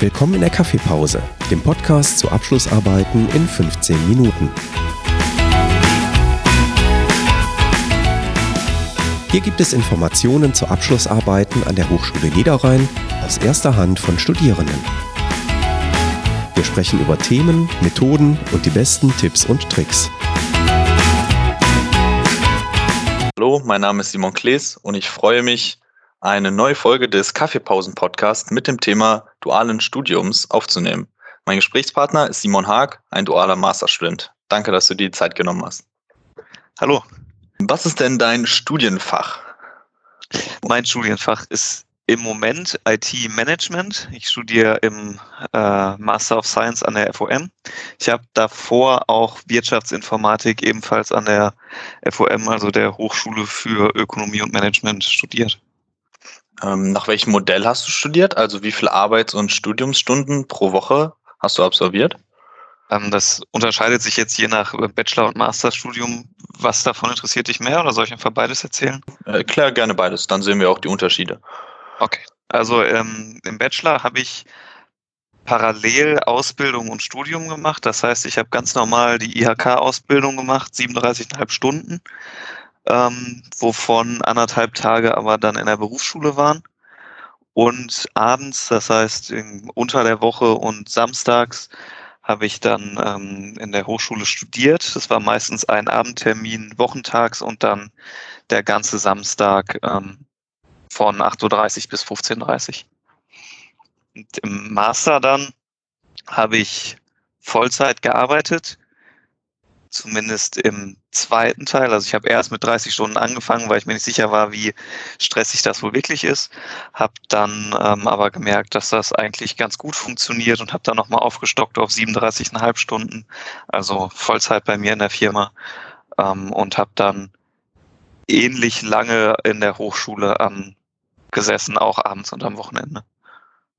Willkommen in der Kaffeepause, dem Podcast zu Abschlussarbeiten in 15 Minuten. Hier gibt es Informationen zu Abschlussarbeiten an der Hochschule Niederrhein aus erster Hand von Studierenden. Wir sprechen über Themen, Methoden und die besten Tipps und Tricks. Hallo, mein Name ist Simon Klees und ich freue mich, eine neue Folge des Kaffeepausen-Podcasts mit dem Thema dualen Studiums aufzunehmen. Mein Gesprächspartner ist Simon Haag, ein dualer Masterstudent. Danke, dass du dir die Zeit genommen hast. Hallo. Was ist denn dein Studienfach? Mein Studienfach ist im Moment IT-Management. Ich studiere im äh, Master of Science an der FOM. Ich habe davor auch Wirtschaftsinformatik ebenfalls an der FOM, also der Hochschule für Ökonomie und Management, studiert. Ähm, nach welchem Modell hast du studiert? Also wie viele Arbeits- und Studiumsstunden pro Woche hast du absolviert? Ähm, das unterscheidet sich jetzt je nach Bachelor- und Masterstudium. Was davon interessiert dich mehr oder soll ich einfach beides erzählen? Erklär gerne beides, dann sehen wir auch die Unterschiede. Okay. Also ähm, im Bachelor habe ich parallel Ausbildung und Studium gemacht. Das heißt, ich habe ganz normal die IHK-Ausbildung gemacht, 37,5 Stunden ähm, wovon anderthalb Tage aber dann in der Berufsschule waren. Und abends, das heißt unter der Woche und samstags, habe ich dann ähm, in der Hochschule studiert. Das war meistens ein Abendtermin wochentags und dann der ganze Samstag ähm, von 8.30 Uhr bis 15.30 Uhr. Im Master dann habe ich Vollzeit gearbeitet zumindest im zweiten Teil. Also ich habe erst mit 30 Stunden angefangen, weil ich mir nicht sicher war, wie stressig das wohl wirklich ist. Habe dann ähm, aber gemerkt, dass das eigentlich ganz gut funktioniert und habe dann nochmal aufgestockt auf 37,5 Stunden, also Vollzeit bei mir in der Firma ähm, und habe dann ähnlich lange in der Hochschule ähm, gesessen, auch abends und am Wochenende.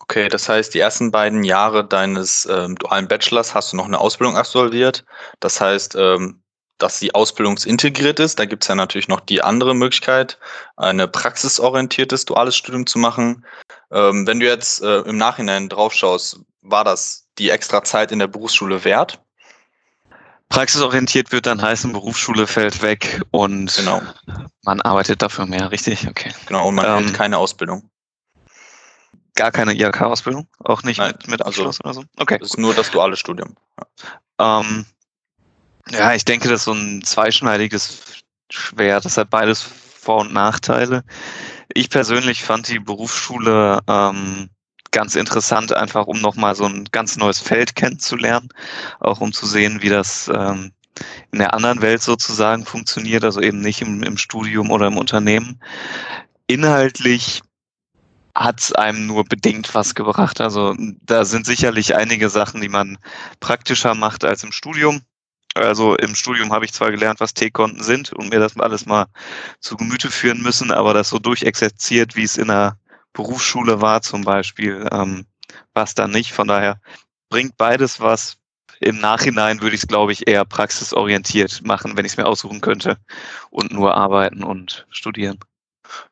Okay, das heißt, die ersten beiden Jahre deines ähm, dualen Bachelors hast du noch eine Ausbildung absolviert. Das heißt, ähm, dass sie ausbildungsintegriert ist. Da gibt es ja natürlich noch die andere Möglichkeit, eine praxisorientiertes duales Studium zu machen. Ähm, wenn du jetzt äh, im Nachhinein drauf schaust, war das die extra Zeit in der Berufsschule wert? Praxisorientiert wird dann heißen, Berufsschule fällt weg und genau. man arbeitet dafür mehr, richtig? Okay. Genau, und man ähm, hält keine Ausbildung gar keine IHK-Ausbildung? Auch nicht Nein, mit, mit also Abschluss oder so? Okay. Das ist nur das duale Studium. Ja. Ähm, ja, ich denke, das ist so ein zweischneidiges Schwert. Das hat beides Vor- und Nachteile. Ich persönlich fand die Berufsschule ähm, ganz interessant, einfach um nochmal so ein ganz neues Feld kennenzulernen, auch um zu sehen, wie das ähm, in der anderen Welt sozusagen funktioniert, also eben nicht im, im Studium oder im Unternehmen. Inhaltlich hat es einem nur bedingt was gebracht. Also da sind sicherlich einige Sachen, die man praktischer macht als im Studium. Also im Studium habe ich zwar gelernt, was T-Konten sind und mir das alles mal zu Gemüte führen müssen, aber das so durchexerziert, wie es in der Berufsschule war zum Beispiel, ähm, war es dann nicht. Von daher bringt beides was. Im Nachhinein würde ich es, glaube ich, eher praxisorientiert machen, wenn ich es mir aussuchen könnte und nur arbeiten und studieren.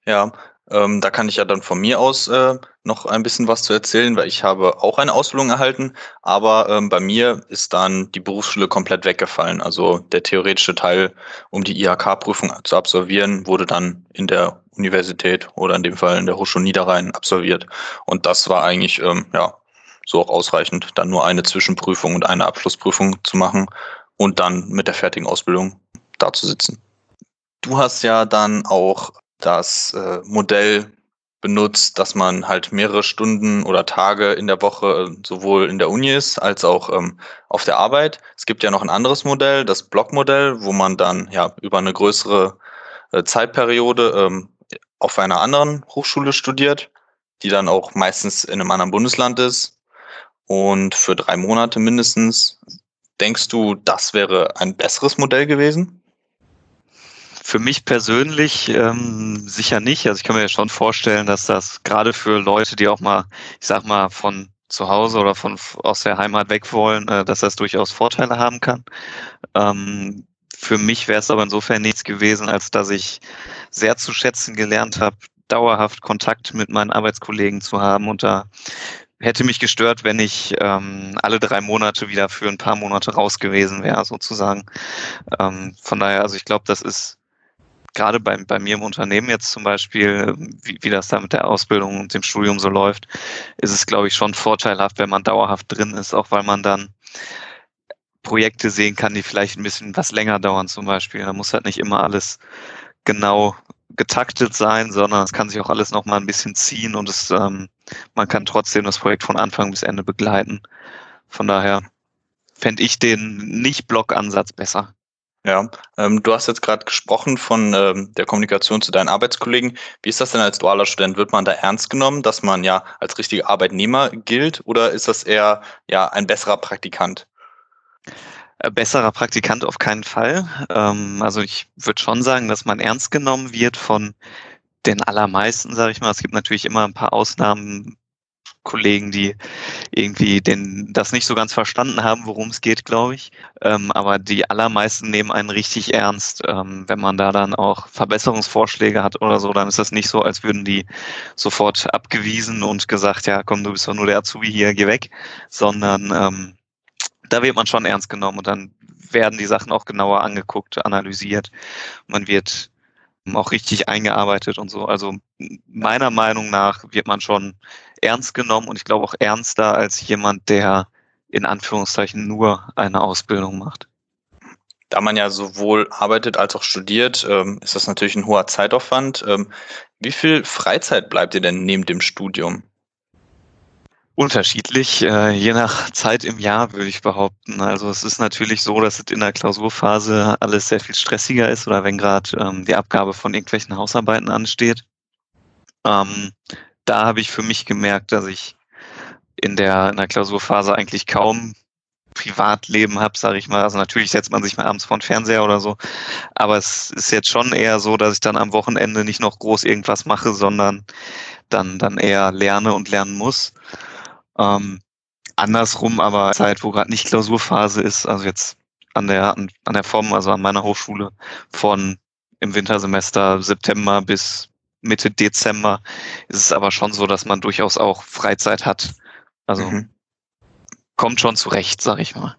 Ja, ähm, da kann ich ja dann von mir aus äh, noch ein bisschen was zu erzählen, weil ich habe auch eine Ausbildung erhalten, aber ähm, bei mir ist dann die Berufsschule komplett weggefallen. Also der theoretische Teil, um die IHK-Prüfung zu absolvieren, wurde dann in der Universität oder in dem Fall in der Hochschule Niederrhein absolviert. Und das war eigentlich ähm, ja so auch ausreichend, dann nur eine Zwischenprüfung und eine Abschlussprüfung zu machen und dann mit der fertigen Ausbildung da zu sitzen. Du hast ja dann auch das äh, Modell benutzt, dass man halt mehrere Stunden oder Tage in der Woche äh, sowohl in der Uni ist als auch ähm, auf der Arbeit. Es gibt ja noch ein anderes Modell, das Blockmodell, wo man dann ja über eine größere äh, Zeitperiode ähm, auf einer anderen Hochschule studiert, die dann auch meistens in einem anderen Bundesland ist und für drei Monate mindestens. Denkst du, das wäre ein besseres Modell gewesen? Für mich persönlich ähm, sicher nicht. Also ich kann mir schon vorstellen, dass das gerade für Leute, die auch mal, ich sag mal, von zu Hause oder von aus der Heimat weg wollen, äh, dass das durchaus Vorteile haben kann. Ähm, für mich wäre es aber insofern nichts gewesen, als dass ich sehr zu schätzen gelernt habe, dauerhaft Kontakt mit meinen Arbeitskollegen zu haben und da hätte mich gestört, wenn ich ähm, alle drei Monate wieder für ein paar Monate raus gewesen wäre, sozusagen. Ähm, von daher, also ich glaube, das ist gerade bei, bei mir im Unternehmen jetzt zum Beispiel, wie, wie das da mit der Ausbildung und dem Studium so läuft, ist es, glaube ich, schon vorteilhaft, wenn man dauerhaft drin ist, auch weil man dann Projekte sehen kann, die vielleicht ein bisschen was länger dauern zum Beispiel. Da muss halt nicht immer alles genau getaktet sein, sondern es kann sich auch alles noch mal ein bisschen ziehen und es, ähm, man kann trotzdem das Projekt von Anfang bis Ende begleiten. Von daher fände ich den Nicht-Block-Ansatz besser. Ja, ähm, du hast jetzt gerade gesprochen von ähm, der Kommunikation zu deinen Arbeitskollegen. Wie ist das denn als dualer Student? Wird man da ernst genommen, dass man ja als richtiger Arbeitnehmer gilt oder ist das eher ja ein besserer Praktikant? Äh, besserer Praktikant auf keinen Fall. Ähm, also ich würde schon sagen, dass man ernst genommen wird von den allermeisten, sage ich mal. Es gibt natürlich immer ein paar Ausnahmen, Kollegen, die irgendwie den, das nicht so ganz verstanden haben, worum es geht, glaube ich. Ähm, aber die allermeisten nehmen einen richtig ernst. Ähm, wenn man da dann auch Verbesserungsvorschläge hat oder so, dann ist das nicht so, als würden die sofort abgewiesen und gesagt, ja, komm, du bist doch nur der Azubi hier, geh weg, sondern ähm, da wird man schon ernst genommen und dann werden die Sachen auch genauer angeguckt, analysiert. Man wird auch richtig eingearbeitet und so. Also meiner Meinung nach wird man schon ernst genommen und ich glaube auch ernster als jemand, der in Anführungszeichen nur eine Ausbildung macht. Da man ja sowohl arbeitet als auch studiert, ähm, ist das natürlich ein hoher Zeitaufwand. Ähm, wie viel Freizeit bleibt dir denn neben dem Studium? Unterschiedlich, äh, je nach Zeit im Jahr würde ich behaupten. Also es ist natürlich so, dass es in der Klausurphase alles sehr viel stressiger ist oder wenn gerade ähm, die Abgabe von irgendwelchen Hausarbeiten ansteht. Ähm, da habe ich für mich gemerkt, dass ich in der, in der Klausurphase eigentlich kaum Privatleben habe, sage ich mal. Also natürlich setzt man sich mal abends vor den Fernseher oder so, aber es ist jetzt schon eher so, dass ich dann am Wochenende nicht noch groß irgendwas mache, sondern dann, dann eher lerne und lernen muss. Ähm, andersrum aber Zeit, wo gerade nicht Klausurphase ist, also jetzt an der, an, an der Form, also an meiner Hochschule von im Wintersemester September bis Mitte Dezember ist es aber schon so, dass man durchaus auch Freizeit hat. Also mhm. kommt schon zurecht, sag ich mal.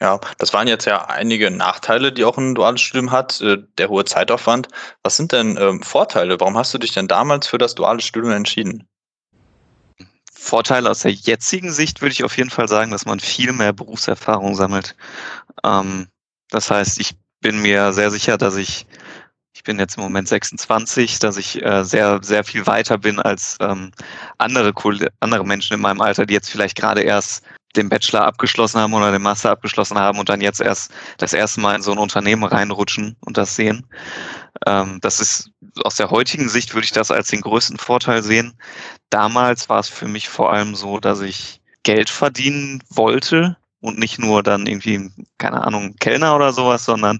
Ja, das waren jetzt ja einige Nachteile, die auch ein duales Studium hat, äh, der hohe Zeitaufwand. Was sind denn ähm, Vorteile? Warum hast du dich denn damals für das duale Studium entschieden? Vorteile aus der jetzigen Sicht würde ich auf jeden Fall sagen, dass man viel mehr Berufserfahrung sammelt. Ähm, das heißt, ich bin mir sehr sicher, dass ich, ich bin jetzt im Moment 26, dass ich äh, sehr, sehr viel weiter bin als ähm, andere, andere Menschen in meinem Alter, die jetzt vielleicht gerade erst den Bachelor abgeschlossen haben oder den Master abgeschlossen haben und dann jetzt erst das erste Mal in so ein Unternehmen reinrutschen und das sehen. Ähm, das ist aus der heutigen Sicht würde ich das als den größten Vorteil sehen. Damals war es für mich vor allem so, dass ich Geld verdienen wollte und nicht nur dann irgendwie, keine Ahnung, Kellner oder sowas, sondern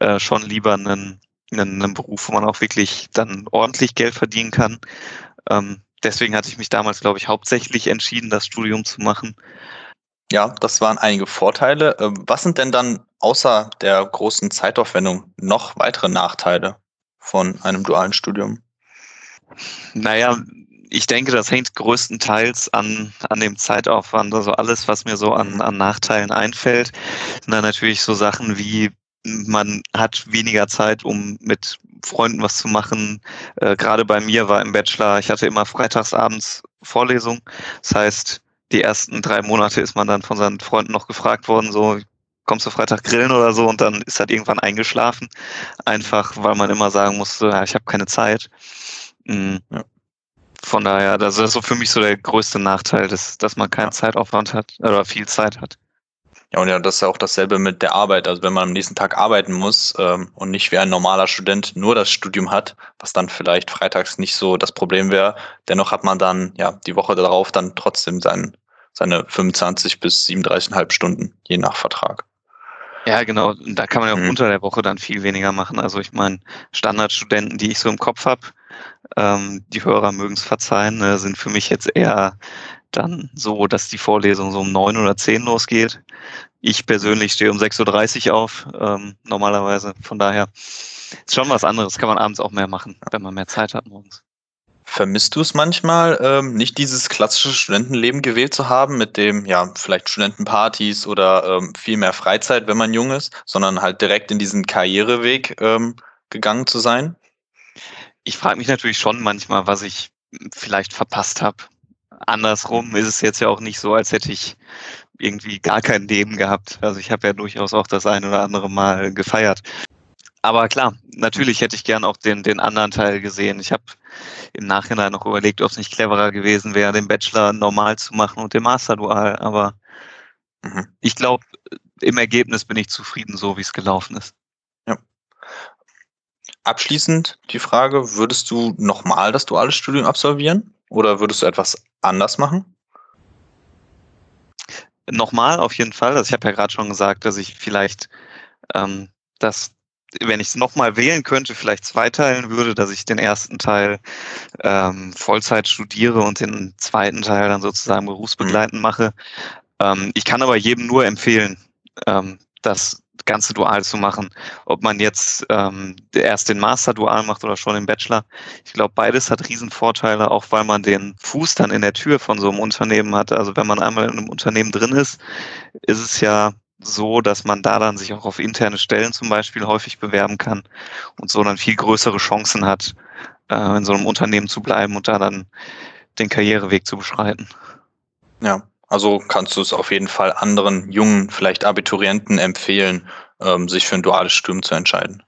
äh, schon lieber einen, einen, einen Beruf, wo man auch wirklich dann ordentlich Geld verdienen kann. Ähm, deswegen hatte ich mich damals, glaube ich, hauptsächlich entschieden, das Studium zu machen. Ja, das waren einige Vorteile. Ähm, was sind denn dann außer der großen Zeitaufwendung noch weitere Nachteile von einem dualen Studium? Naja, ich denke, das hängt größtenteils an, an dem Zeitaufwand. Also alles, was mir so an, an Nachteilen einfällt, sind dann natürlich so Sachen wie man hat weniger Zeit, um mit Freunden was zu machen. Äh, Gerade bei mir war im Bachelor, ich hatte immer freitagsabends Vorlesung. Das heißt, die ersten drei Monate ist man dann von seinen Freunden noch gefragt worden, so kommst du Freitag grillen oder so und dann ist halt irgendwann eingeschlafen. Einfach, weil man immer sagen musste, ja, ich habe keine Zeit. Mhm. Ja. Von daher, das ist so für mich so der größte Nachteil, dass, dass man keinen. Zeitaufwand hat oder viel Zeit hat. Ja, und ja, das ist ja auch dasselbe mit der Arbeit. Also wenn man am nächsten Tag arbeiten muss ähm, und nicht wie ein normaler Student nur das Studium hat, was dann vielleicht freitags nicht so das Problem wäre, dennoch hat man dann ja die Woche darauf dann trotzdem sein, seine 25 bis 37,5 Stunden, je nach Vertrag. Ja, genau. Und da kann man ja auch mhm. unter der Woche dann viel weniger machen. Also ich meine, Standardstudenten, die ich so im Kopf habe, ähm, die Hörer mögen es verzeihen, äh, sind für mich jetzt eher dann so, dass die Vorlesung so um neun oder zehn losgeht. Ich persönlich stehe um 6.30 Uhr auf, ähm, normalerweise. Von daher ist schon was anderes. Kann man abends auch mehr machen, wenn man mehr Zeit hat morgens. Vermisst du es manchmal, ähm, nicht dieses klassische Studentenleben gewählt zu haben, mit dem, ja, vielleicht Studentenpartys oder ähm, viel mehr Freizeit, wenn man jung ist, sondern halt direkt in diesen Karriereweg ähm, gegangen zu sein? Ich frage mich natürlich schon manchmal, was ich vielleicht verpasst habe. Andersrum ist es jetzt ja auch nicht so, als hätte ich irgendwie gar kein Leben gehabt. Also ich habe ja durchaus auch das ein oder andere Mal gefeiert. Aber klar, natürlich hätte ich gern auch den, den anderen Teil gesehen. Ich habe im Nachhinein noch überlegt, ob es nicht cleverer gewesen wäre, den Bachelor normal zu machen und den Master dual. Aber mhm. ich glaube, im Ergebnis bin ich zufrieden, so wie es gelaufen ist. Ja. Abschließend die Frage, würdest du nochmal das duale Studium absolvieren oder würdest du etwas anders machen? Nochmal auf jeden Fall. Also ich habe ja gerade schon gesagt, dass ich vielleicht ähm, das wenn ich es nochmal wählen könnte, vielleicht zweiteilen würde, dass ich den ersten Teil ähm, Vollzeit studiere und den zweiten Teil dann sozusagen berufsbegleitend mhm. mache. Ähm, ich kann aber jedem nur empfehlen, ähm, das Ganze dual zu machen. Ob man jetzt ähm, erst den Master dual macht oder schon den Bachelor. Ich glaube, beides hat Riesenvorteile, auch weil man den Fuß dann in der Tür von so einem Unternehmen hat. Also wenn man einmal in einem Unternehmen drin ist, ist es ja so, dass man da dann sich auch auf interne Stellen zum Beispiel häufig bewerben kann und so dann viel größere Chancen hat, äh, in so einem Unternehmen zu bleiben und da dann den Karriereweg zu beschreiten. Ja, also kannst du es auf jeden Fall anderen jungen, vielleicht Abiturienten empfehlen, ähm, sich für ein duales Studium zu entscheiden.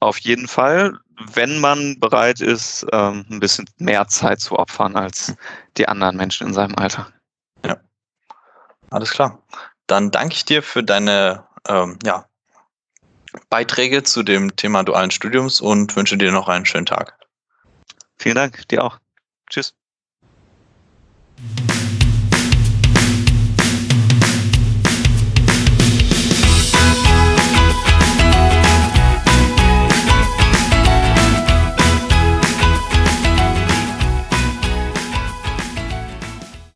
Auf jeden Fall, wenn man bereit ist, ähm, ein bisschen mehr Zeit zu opfern als die anderen Menschen in seinem Alter. Ja, alles klar. Dann danke ich dir für deine ähm, ja, Beiträge zu dem Thema dualen Studiums und wünsche dir noch einen schönen Tag. Vielen Dank, dir auch. Tschüss.